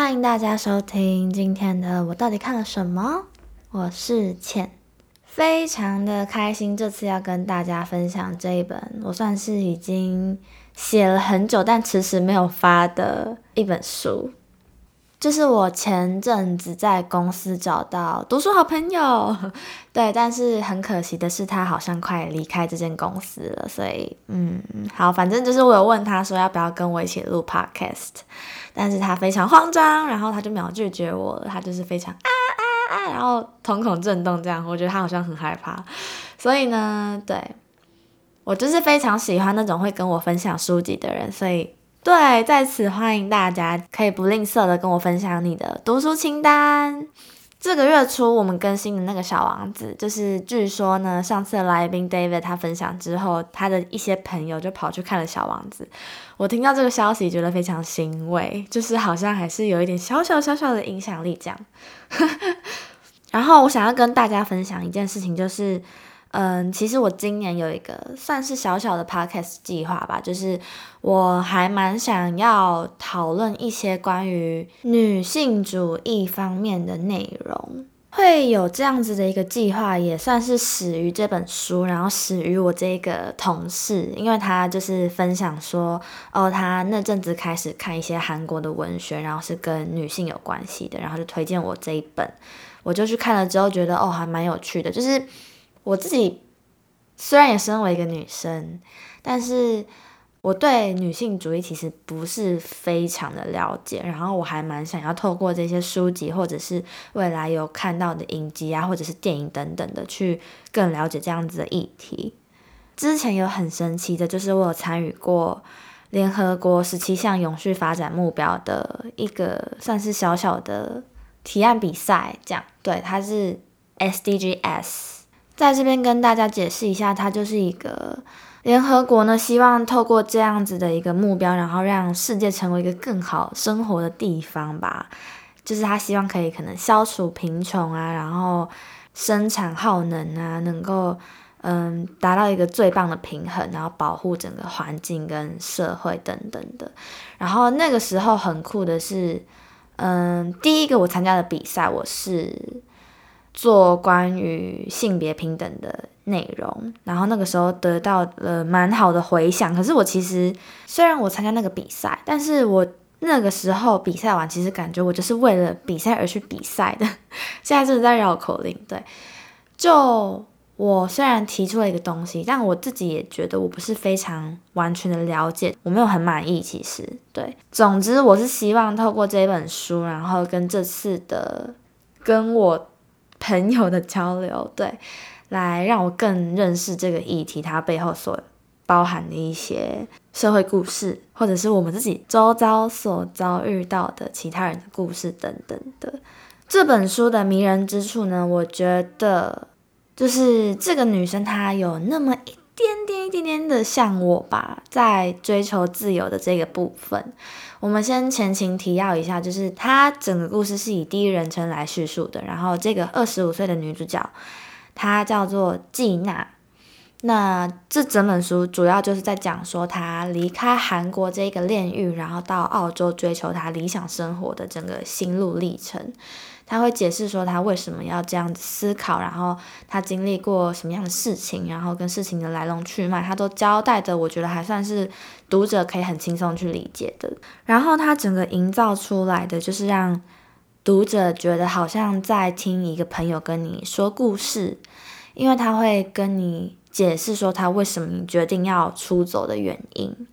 欢迎大家收听今天的我到底看了什么？我是倩，非常的开心，这次要跟大家分享这一本我算是已经写了很久但迟迟没有发的一本书。就是我前阵子在公司找到读书好朋友，对，但是很可惜的是，他好像快离开这间公司了，所以，嗯，好，反正就是我有问他说要不要跟我一起录 podcast，但是他非常慌张，然后他就秒拒绝我了，他就是非常啊啊啊，然后瞳孔震动这样，我觉得他好像很害怕，所以呢，对我就是非常喜欢那种会跟我分享书籍的人，所以。对，在此欢迎大家，可以不吝啬的跟我分享你的读书清单。这个月初我们更新的那个小王子，就是据说呢，上次来宾 David 他分享之后，他的一些朋友就跑去看了小王子。我听到这个消息，觉得非常欣慰，就是好像还是有一点小小小小的影响力这样。然后我想要跟大家分享一件事情，就是。嗯，其实我今年有一个算是小小的 podcast 计划吧，就是我还蛮想要讨论一些关于女性主义方面的内容。会有这样子的一个计划，也算是始于这本书，然后始于我这个同事，因为他就是分享说，哦，他那阵子开始看一些韩国的文学，然后是跟女性有关系的，然后就推荐我这一本，我就去看了之后，觉得哦，还蛮有趣的，就是。我自己虽然也身为一个女生，但是我对女性主义其实不是非常的了解。然后我还蛮想要透过这些书籍，或者是未来有看到的影集啊，或者是电影等等的，去更了解这样子的议题。之前有很神奇的，就是我有参与过联合国十七项永续发展目标的一个算是小小的提案比赛，这样对，它是 SDGs。在这边跟大家解释一下，它就是一个联合国呢，希望透过这样子的一个目标，然后让世界成为一个更好生活的地方吧。就是他希望可以可能消除贫穷啊，然后生产耗能啊，能够嗯达到一个最棒的平衡，然后保护整个环境跟社会等等的。然后那个时候很酷的是，嗯，第一个我参加的比赛，我是。做关于性别平等的内容，然后那个时候得到了蛮好的回响。可是我其实虽然我参加那个比赛，但是我那个时候比赛完，其实感觉我就是为了比赛而去比赛的。现在就是在绕口令，对。就我虽然提出了一个东西，但我自己也觉得我不是非常完全的了解，我没有很满意。其实，对。总之，我是希望透过这本书，然后跟这次的跟我。朋友的交流，对，来让我更认识这个议题，它背后所包含的一些社会故事，或者是我们自己周遭所遭遇到的其他人的故事等等的。这本书的迷人之处呢，我觉得就是这个女生她有那么一点点、一点点的像我吧，在追求自由的这个部分。我们先前情提要一下，就是它整个故事是以第一人称来叙述的。然后这个二十五岁的女主角，她叫做季娜。那这整本书主要就是在讲说她离开韩国这个炼狱，然后到澳洲追求她理想生活的整个心路历程。他会解释说他为什么要这样子思考，然后他经历过什么样的事情，然后跟事情的来龙去脉，他都交代的，我觉得还算是读者可以很轻松去理解的。然后他整个营造出来的就是让读者觉得好像在听一个朋友跟你说故事，因为他会跟你解释说他为什么决定要出走的原因。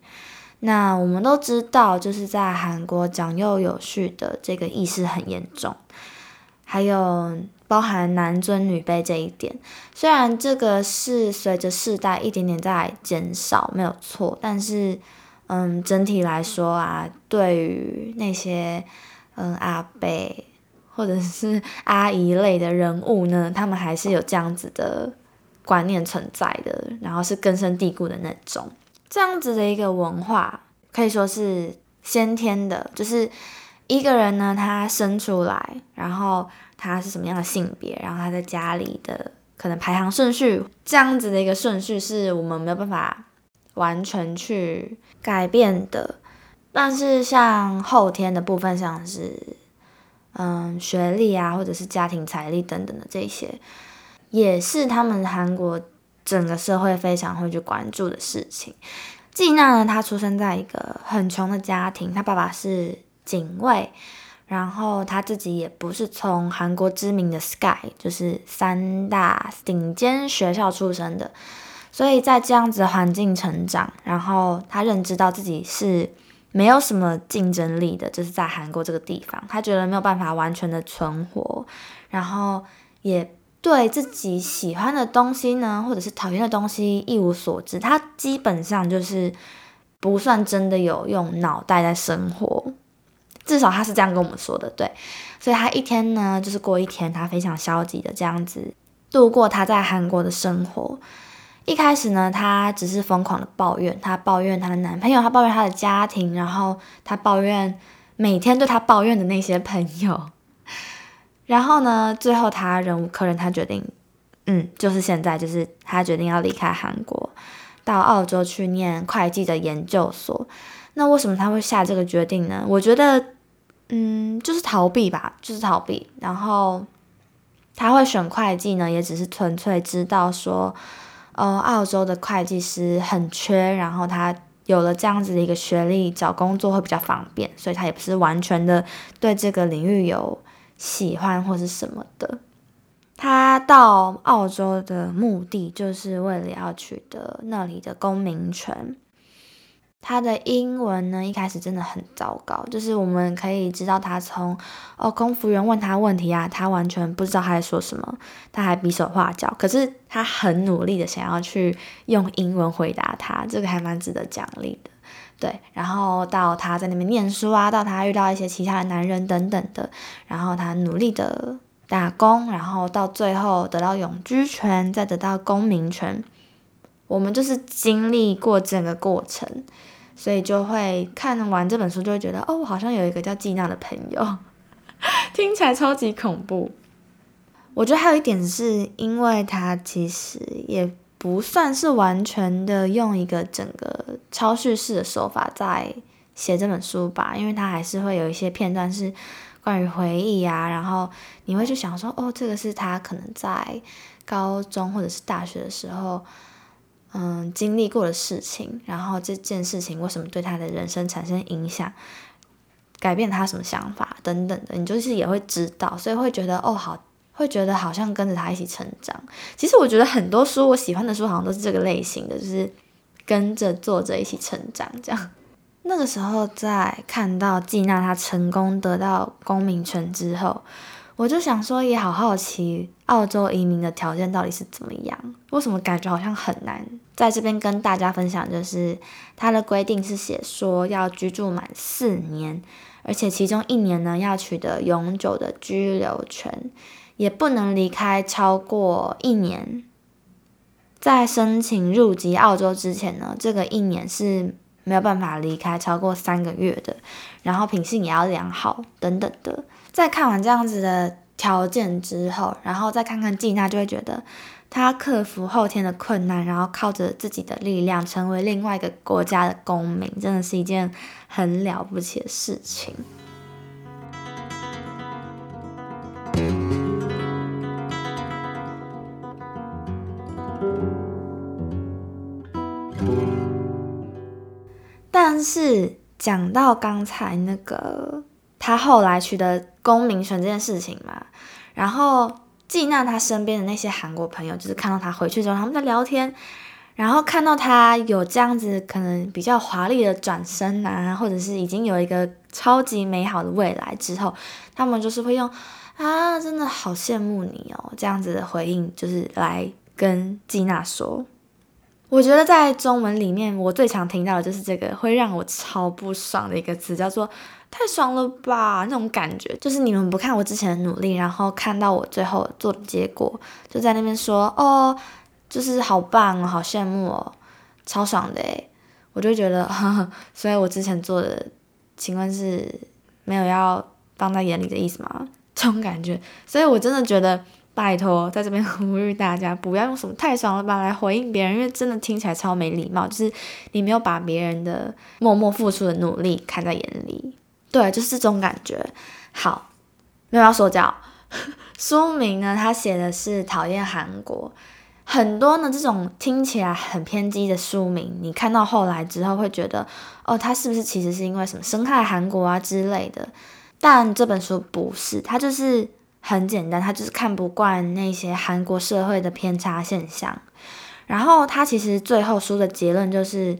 那我们都知道，就是在韩国长幼有序的这个意识很严重。还有包含男尊女卑这一点，虽然这个是随着世代一点点在减少，没有错，但是，嗯，整体来说啊，对于那些嗯阿伯或者是 阿姨类的人物呢，他们还是有这样子的观念存在的，然后是根深蒂固的那种，这样子的一个文化可以说是先天的，就是。一个人呢，他生出来，然后他是什么样的性别，然后他在家里的可能排行顺序，这样子的一个顺序是我们没有办法完全去改变的。但是像后天的部分，像是嗯学历啊，或者是家庭财力等等的这些，也是他们韩国整个社会非常会去关注的事情。季娜呢，她出生在一个很穷的家庭，她爸爸是警卫，然后她自己也不是从韩国知名的 Sky，就是三大顶尖学校出生的，所以在这样子的环境成长，然后他认知到自己是。没有什么竞争力的，就是在韩国这个地方，他觉得没有办法完全的存活，然后也对自己喜欢的东西呢，或者是讨厌的东西一无所知。他基本上就是不算真的有用脑袋在生活，至少他是这样跟我们说的。对，所以他一天呢，就是过一天，他非常消极的这样子度过他在韩国的生活。一开始呢，她只是疯狂的抱怨，她抱怨她的男朋友，她抱怨她的家庭，然后她抱怨每天对她抱怨的那些朋友。然后呢，最后她忍无可忍，她决定，嗯，就是现在，就是她决定要离开韩国，到澳洲去念会计的研究所。那为什么她会下这个决定呢？我觉得，嗯，就是逃避吧，就是逃避。然后她会选会计呢，也只是纯粹知道说。呃，澳洲的会计师很缺，然后他有了这样子的一个学历，找工作会比较方便，所以他也不是完全的对这个领域有喜欢或是什么的。他到澳洲的目的就是为了要取得那里的公民权。他的英文呢，一开始真的很糟糕，就是我们可以知道他从哦，空服员问他问题啊，他完全不知道他在说什么，他还比手画脚，可是他很努力的想要去用英文回答他，这个还蛮值得奖励的，对。然后到他在那边念书啊，到他遇到一些其他的男人等等的，然后他努力的打工，然后到最后得到永居权，再得到公民权。我们就是经历过整个过程，所以就会看完这本书，就会觉得哦，我好像有一个叫季娜的朋友，听起来超级恐怖。我觉得还有一点是，因为他其实也不算是完全的用一个整个超叙事的手法在写这本书吧，因为他还是会有一些片段是关于回忆啊，然后你会去想说，哦，这个是他可能在高中或者是大学的时候。嗯，经历过的事情，然后这件事情为什么对他的人生产生影响，改变他什么想法等等的，你就是也会知道，所以会觉得哦，好，会觉得好像跟着他一起成长。其实我觉得很多书，我喜欢的书好像都是这个类型的，就是跟着作者一起成长这样。那个时候在看到季娜她成功得到公民权之后。我就想说，也好好奇澳洲移民的条件到底是怎么样？为什么感觉好像很难？在这边跟大家分享，就是它的规定是写说要居住满四年，而且其中一年呢要取得永久的居留权，也不能离开超过一年。在申请入籍澳洲之前呢，这个一年是没有办法离开超过三个月的，然后品性也要良好等等的。在看完这样子的条件之后，然后再看看季娜，就会觉得她克服后天的困难，然后靠着自己的力量成为另外一个国家的公民，真的是一件很了不起的事情。是讲到刚才那个。他后来取得公民权这件事情嘛，然后季娜她身边的那些韩国朋友，就是看到他回去之后，他们在聊天，然后看到他有这样子可能比较华丽的转身啊，或者是已经有一个超级美好的未来之后，他们就是会用啊，真的好羡慕你哦这样子的回应，就是来跟季娜说。我觉得在中文里面，我最常听到的就是这个会让我超不爽的一个词，叫做“太爽了吧”那种感觉。就是你们不看我之前的努力，然后看到我最后做的结果，就在那边说“哦，就是好棒哦，好羡慕哦，超爽的诶。我就觉得，所以我之前做的，请问是没有要放在眼里的意思吗？这种感觉，所以我真的觉得。拜托，在这边呼吁大家不要用什么太爽了吧来回应别人，因为真的听起来超没礼貌，就是你没有把别人的默默付出的努力看在眼里。对，就是这种感觉。好，没有要说教。书名呢，他写的是讨厌韩国。很多呢，这种听起来很偏激的书名，你看到后来之后会觉得，哦，他是不是其实是因为什么生害韩国啊之类的？但这本书不是，它就是很简单，他就是看不惯那些韩国社会的偏差现象。然后他其实最后书的结论就是，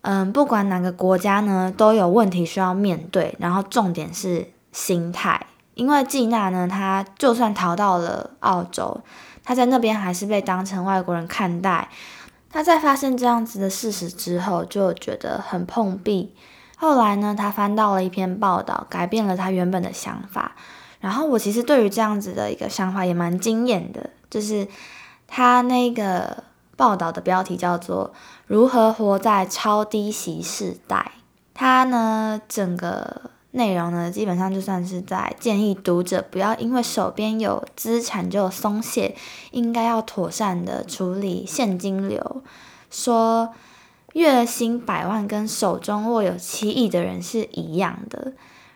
嗯，不管哪个国家呢，都有问题需要面对，然后重点是心态。因为季娜呢，她就算逃到了澳洲。她在那边还是被当成外国人看待。她在发现这样子的事实之后，就觉得很碰壁。后来呢，她翻到了一篇报道，改变了她原本的想法。然后我其实对于这样子的一个想法也蛮惊艳的，就是他那个报道的标题叫做《如何活在超低息时代》。他呢，整个。内容呢，基本上就算是在建议读者不要因为手边有资产就松懈，应该要妥善的处理现金流。说月薪百万跟手中握有七亿的人是一样的。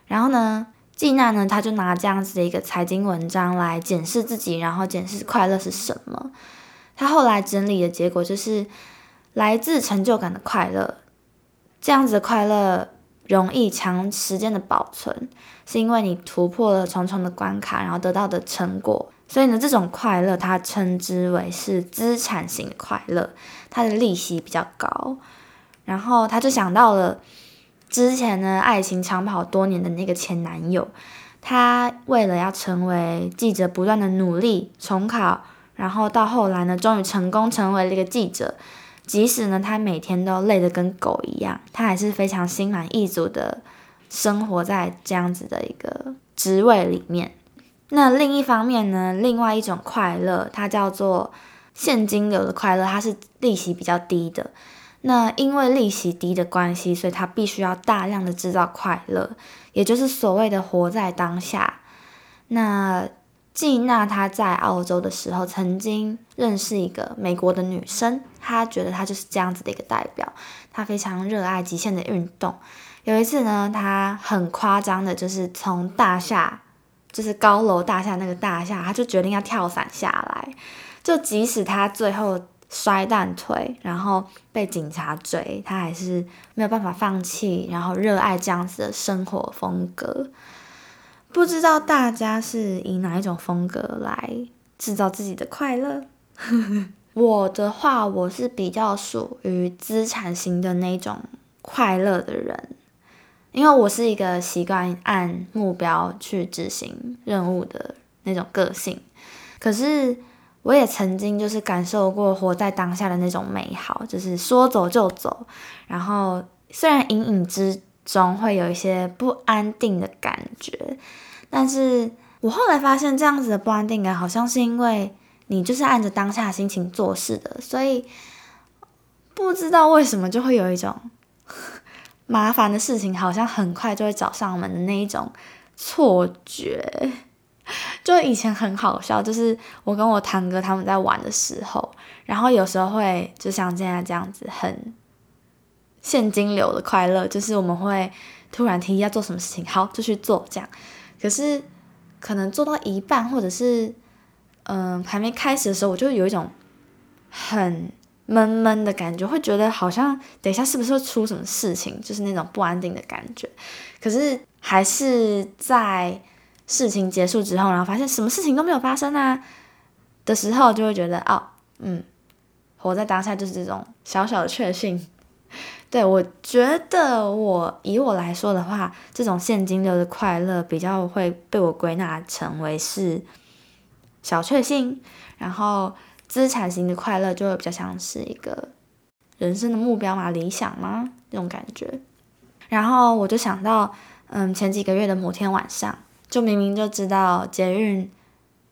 然后呢，季娜呢，他就拿这样子的一个财经文章来检视自己，然后检视快乐是什么。他后来整理的结果就是来自成就感的快乐，这样子的快乐。容易长时间的保存，是因为你突破了重重的关卡，然后得到的成果。所以呢，这种快乐它称之为是资产型快乐，它的利息比较高。然后他就想到了之前呢，爱情长跑多年的那个前男友，他为了要成为记者，不断的努力重考，然后到后来呢，终于成功成为了一个记者。即使呢，他每天都累得跟狗一样，他还是非常心满意足的生活在这样子的一个职位里面。那另一方面呢，另外一种快乐，它叫做现金流的快乐，它是利息比较低的。那因为利息低的关系，所以他必须要大量的制造快乐，也就是所谓的活在当下。那季娜她在澳洲的时候，曾经认识一个美国的女生，她觉得她就是这样子的一个代表。她非常热爱极限的运动。有一次呢，她很夸张的，就是从大厦，就是高楼大厦那个大厦，她就决定要跳伞下来。就即使她最后摔断腿，然后被警察追，他还是没有办法放弃，然后热爱这样子的生活风格。不知道大家是以哪一种风格来制造自己的快乐？我的话，我是比较属于资产型的那种快乐的人，因为我是一个习惯按目标去执行任务的那种个性。可是，我也曾经就是感受过活在当下的那种美好，就是说走就走。然后，虽然隐隐之中会有一些不安定的感觉，但是我后来发现这样子的不安定感，好像是因为你就是按着当下心情做事的，所以不知道为什么就会有一种 麻烦的事情好像很快就会找上门的那一种错觉。就以前很好笑，就是我跟我堂哥他们在玩的时候，然后有时候会就像现在这样子很。现金流的快乐就是我们会突然提议要做什么事情，好就去做这样。可是可能做到一半，或者是嗯还没开始的时候，我就有一种很闷闷的感觉，会觉得好像等一下是不是会出什么事情，就是那种不安定的感觉。可是还是在事情结束之后，然后发现什么事情都没有发生啊的时候，就会觉得哦，嗯，活在当下就是这种小小的确信。对，我觉得我以我来说的话，这种现金流的快乐比较会被我归纳成为是小确幸，然后资产型的快乐就会比较像是一个人生的目标嘛、理想吗那种感觉。然后我就想到，嗯，前几个月的某天晚上，就明明就知道捷运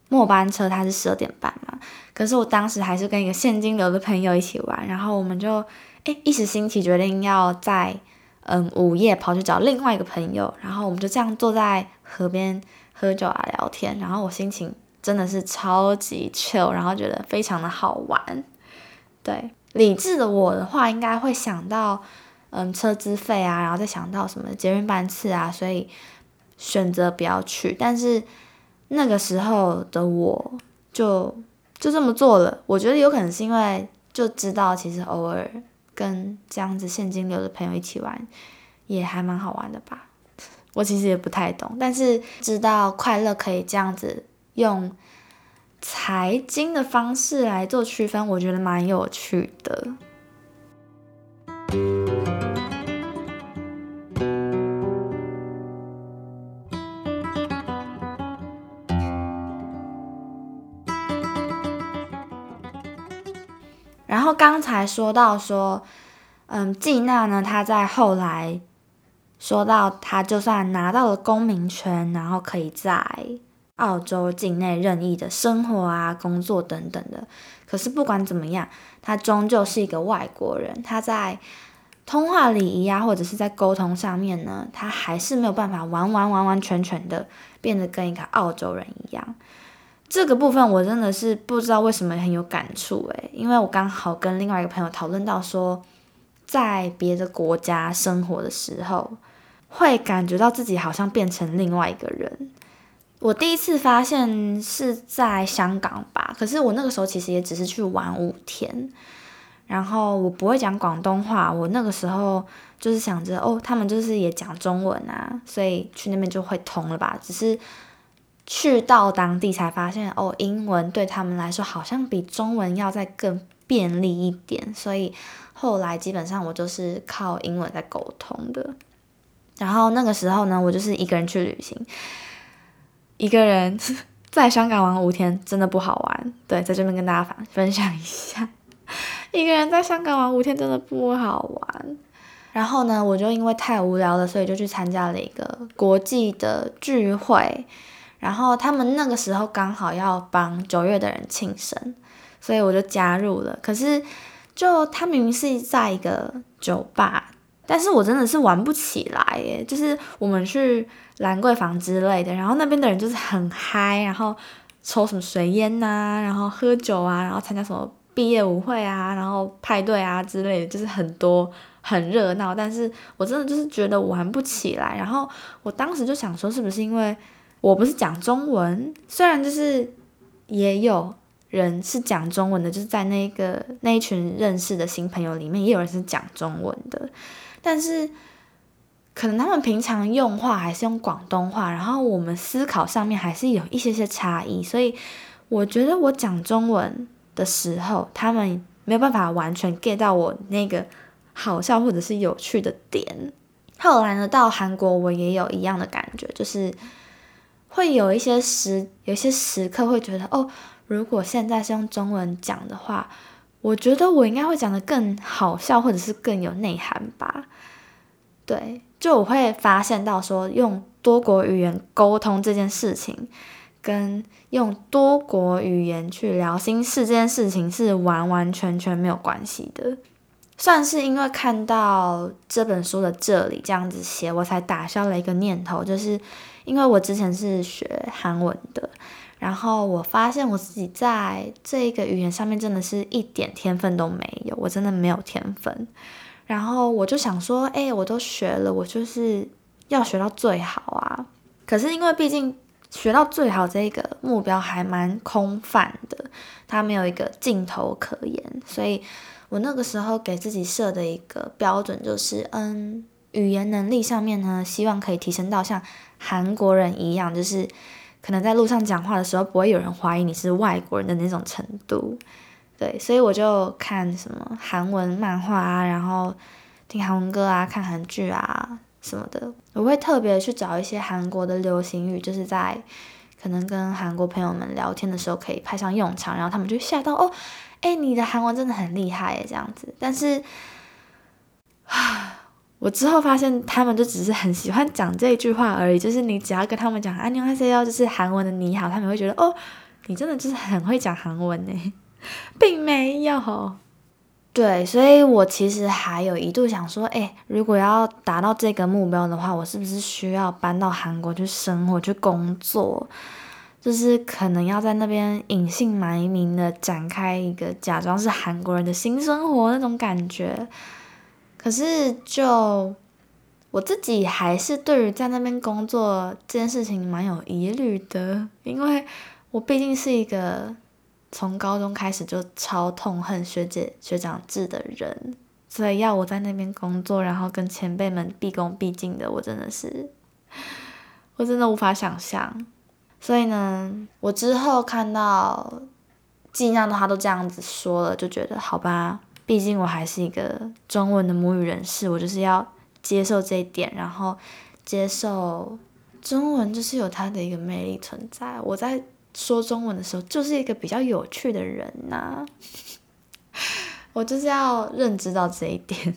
末班车它是十二点半嘛，可是我当时还是跟一个现金流的朋友一起玩，然后我们就。哎，一时兴起决定要在嗯午夜跑去找另外一个朋友，然后我们就这样坐在河边喝酒啊聊天，然后我心情真的是超级 chill，然后觉得非常的好玩。对，理智的我的话，应该会想到，嗯，车资费啊，然后再想到什么捷运班次啊，所以选择不要去。但是那个时候的我就就这么做了。我觉得有可能是因为就知道，其实偶尔跟这样子现金流的朋友一起玩，也还蛮好玩的吧。我其实也不太懂，但是知道快乐可以这样子用。财经的方式来做区分，我觉得蛮有趣的。后刚才说到说，嗯，季娜呢，她在后来说到，她就算拿到了公民权，然后可以在。澳洲境内任意的生活啊、工作等等的，可是不管怎么样，她终究是一个外国人。她在通话礼仪啊，或者是在沟通上面呢，他还是没有办法完完完完全全的变得跟一个澳洲人一样。这个部分我真的是不知道为什么很有感触诶，因为我刚好跟另外一个朋友讨论到说，在别的国家生活的时候，会感觉到自己好像变成另外一个人。我第一次发现是在香港吧，可是我那个时候其实也只是去玩五天，然后我不会讲广东话，我那个时候就是想着哦，他们就是也讲中文啊，所以去那边就会通了吧。只是去到当地才发现哦，英文对他们来说好像比中文要再更便利一点，所以后来基本上我就是靠英文在沟通的。然后那个时候呢，我就是一个人去旅行。一个人在香港玩五天真的不好玩，对，在这边跟大家分分享一下，一个人在香港玩五天真的不好玩。然后呢，我就因为太无聊了，所以就去参加了一个国际的聚会。然后他们那个时候刚好要帮九月的人庆生，所以我就加入了。可是，就他明明是在一个酒吧。但是我真的是玩不起来耶，就是我们去兰桂坊之类的，然后那边的人就是很嗨，然后抽什么水烟呐，然后喝酒啊，然后参加什么毕业舞会啊，然后派对啊之类的，就是很多很热闹。但是我真的就是觉得玩不起来，然后我当时就想说，是不是因为我不是讲中文？虽然就是也有人是讲中文的，就是在那个那一群认识的新朋友里面，也有人是讲中文的。但是，可能他们平常用话还是用广东话，然后我们思考上面还是有一些些差异，所以我觉得我讲中文的时候，他们没有办法完全 get 到我那个好笑或者是有趣的点。后来呢，到韩国我也有一样的感觉，就是会有一些时，有一些时刻会觉得，哦，如果现在是用中文讲的话。我觉得我应该会讲的更好笑，或者是更有内涵吧。对，就我会发现到说，用多国语言沟通这件事情，跟用多国语言去聊心事这件事情是完完全全没有关系的。算是因为看到这本书的这里这样子写，我才打消了一个念头，就是因为我之前是学韩文的。然后我发现我自己在这个语言上面真的是一点天分都没有，我真的没有天分。然后我就想说，哎，我都学了，我就是要学到最好啊。可是因为毕竟学到最好这个目标还蛮空泛的，它没有一个尽头可言，所以我那个时候给自己设的一个标准就是，嗯，语言能力上面呢，希望可以提升到像韩国人一样，就是。可能在路上讲话的时候，不会有人怀疑你是外国人的那种程度，对，所以我就看什么韩文漫画啊，然后听韩文歌啊，看韩剧啊什么的。我会特别去找一些韩国的流行语，就是在可能跟韩国朋友们聊天的时候可以派上用场，然后他们就吓到哦，哎，你的韩文真的很厉害耶，这样子。但是，啊。我之后发现，他们就只是很喜欢讲这句话而已。就是你只要跟他们讲“安妞哈塞哟”，就是韩文的“你好”，他们会觉得哦，你真的就是很会讲韩文呢，并没有。对，所以我其实还有一度想说，哎，如果要达到这个目标的话，我是不是需要搬到韩国去生活、去工作？就是可能要在那边隐姓埋名的展开一个假装是韩国人的新生活那种感觉。可是就我自己还是对于在那边工作这件事情蛮有疑虑的，因为我毕竟是一个从高中开始就超痛恨学姐学长制的人，所以要我在那边工作，然后跟前辈们毕恭毕敬的，我真的是。我真的无法想象，所以呢，我之后看到尽量的他都这样子说了，就觉得好吧，毕竟我还是一个中文的母语人士，我就是要接受这一点，然后接受中文就是有它的一个魅力存在。我在说中文的时候，就是一个比较有趣的人呐，我就是要认知到这一点。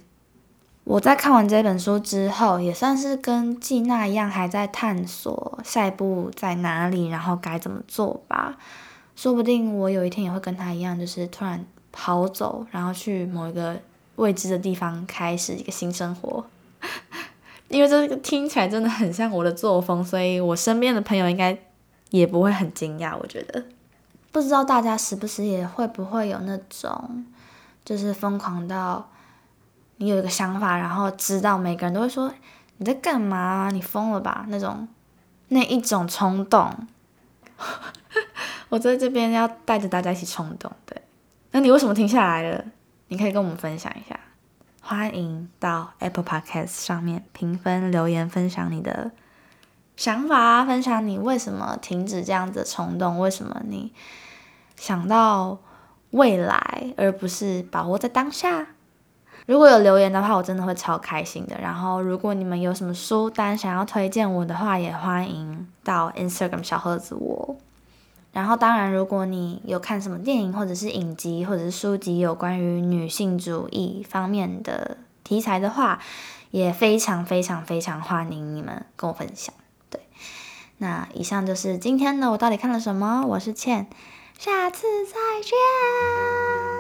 我在看完这本书之后，也算是跟季娜一样，还在探索下一步在哪里，然后该怎么做吧。说不定我有一天也会跟她一样，就是突然跑走，然后去某一个未知的地方开始一个新生活。因为这个听起来真的很像我的作风，所以我身边的朋友应该也不会很惊讶。我觉得，不知道大家时不时也会不会有那种，就是疯狂到。你有一个想法，然后知道每个人都会说你在干嘛？你疯了吧？那种那一种冲动，我在这边要带着大家一起冲动。对，那你为什么停下来了？你可以跟我们分享一下。欢迎到 Apple Podcast 上面评分留言，分享你的想法，分享你为什么停止这样子的冲动，为什么你想到未来而不是把握在当下。如果有留言的话，我真的会超开心的。然后，如果你们有什么书单想要推荐我的话，也欢迎到 Instagram 小盒子我。然后，当然，如果你有看什么电影或者是影集或者是书籍有关于女性主义方面的题材的话，也非常非常非常欢迎你们跟我分享。对，那以上就是今天的我到底看了什么？我是倩，下次再见。